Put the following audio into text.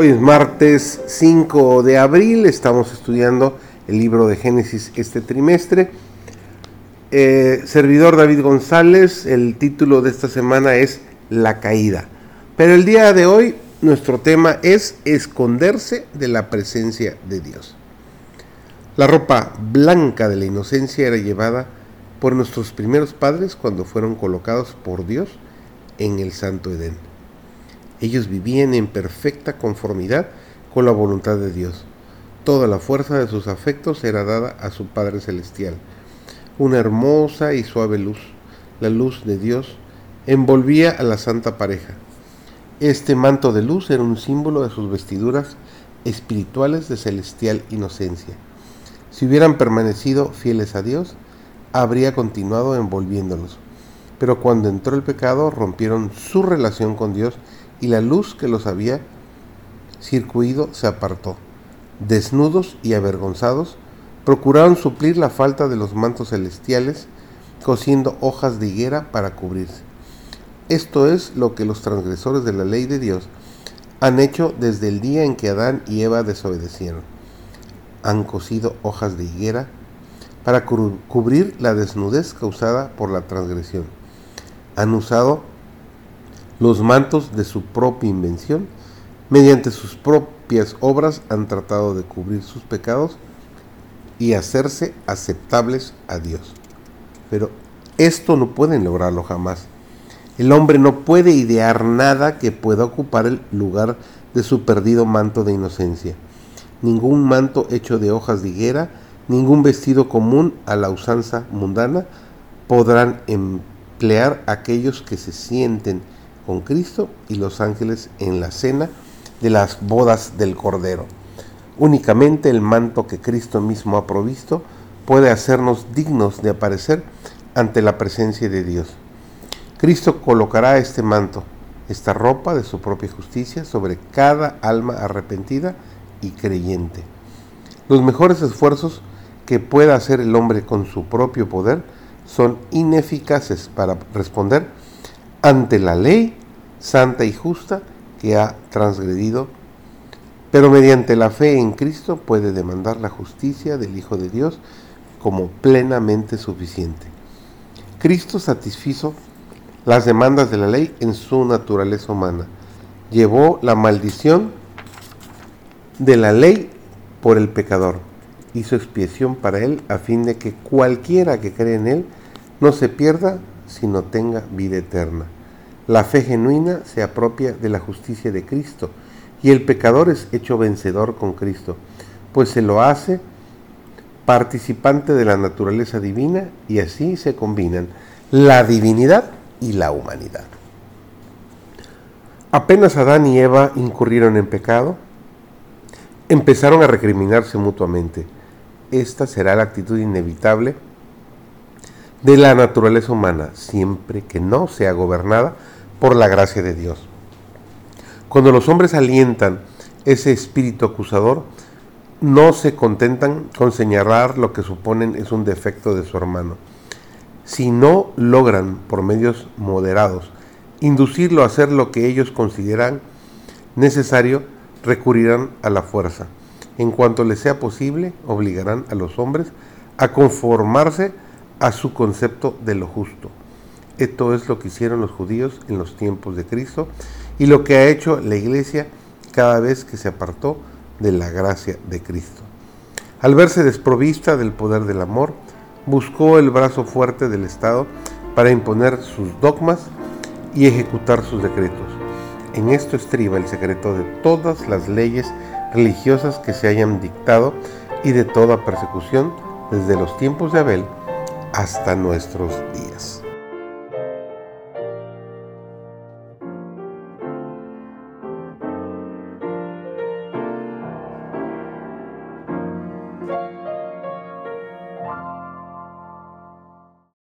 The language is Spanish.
Hoy es martes 5 de abril, estamos estudiando el libro de Génesis este trimestre. Eh, servidor David González, el título de esta semana es La caída. Pero el día de hoy nuestro tema es esconderse de la presencia de Dios. La ropa blanca de la inocencia era llevada por nuestros primeros padres cuando fueron colocados por Dios en el Santo Edén. Ellos vivían en perfecta conformidad con la voluntad de Dios. Toda la fuerza de sus afectos era dada a su Padre Celestial. Una hermosa y suave luz, la luz de Dios, envolvía a la santa pareja. Este manto de luz era un símbolo de sus vestiduras espirituales de celestial inocencia. Si hubieran permanecido fieles a Dios, habría continuado envolviéndolos. Pero cuando entró el pecado, rompieron su relación con Dios y la luz que los había circuido se apartó. Desnudos y avergonzados, procuraron suplir la falta de los mantos celestiales, cosiendo hojas de higuera para cubrirse. Esto es lo que los transgresores de la ley de Dios han hecho desde el día en que Adán y Eva desobedecieron. Han cosido hojas de higuera para cubrir la desnudez causada por la transgresión. Han usado los mantos de su propia invención, mediante sus propias obras han tratado de cubrir sus pecados y hacerse aceptables a Dios. Pero esto no pueden lograrlo jamás. El hombre no puede idear nada que pueda ocupar el lugar de su perdido manto de inocencia. Ningún manto hecho de hojas de higuera, ningún vestido común a la usanza mundana podrán emplear aquellos que se sienten con Cristo y los ángeles en la cena de las bodas del Cordero. Únicamente el manto que Cristo mismo ha provisto puede hacernos dignos de aparecer ante la presencia de Dios. Cristo colocará este manto, esta ropa de su propia justicia sobre cada alma arrepentida y creyente. Los mejores esfuerzos que pueda hacer el hombre con su propio poder son ineficaces para responder ante la ley santa y justa que ha transgredido, pero mediante la fe en Cristo puede demandar la justicia del Hijo de Dios como plenamente suficiente. Cristo satisfizo las demandas de la ley en su naturaleza humana. Llevó la maldición de la ley por el pecador. Hizo expiación para él a fin de que cualquiera que cree en él no se pierda, sino tenga vida eterna. La fe genuina se apropia de la justicia de Cristo y el pecador es hecho vencedor con Cristo, pues se lo hace participante de la naturaleza divina y así se combinan la divinidad y la humanidad. Apenas Adán y Eva incurrieron en pecado, empezaron a recriminarse mutuamente. Esta será la actitud inevitable de la naturaleza humana, siempre que no sea gobernada por la gracia de Dios. Cuando los hombres alientan ese espíritu acusador, no se contentan con señalar lo que suponen es un defecto de su hermano. Si no logran, por medios moderados, inducirlo a hacer lo que ellos consideran necesario, recurrirán a la fuerza. En cuanto les sea posible, obligarán a los hombres a conformarse a su concepto de lo justo. Esto es lo que hicieron los judíos en los tiempos de Cristo y lo que ha hecho la iglesia cada vez que se apartó de la gracia de Cristo. Al verse desprovista del poder del amor, buscó el brazo fuerte del Estado para imponer sus dogmas y ejecutar sus decretos. En esto estriba el secreto de todas las leyes religiosas que se hayan dictado y de toda persecución desde los tiempos de Abel hasta nuestros días.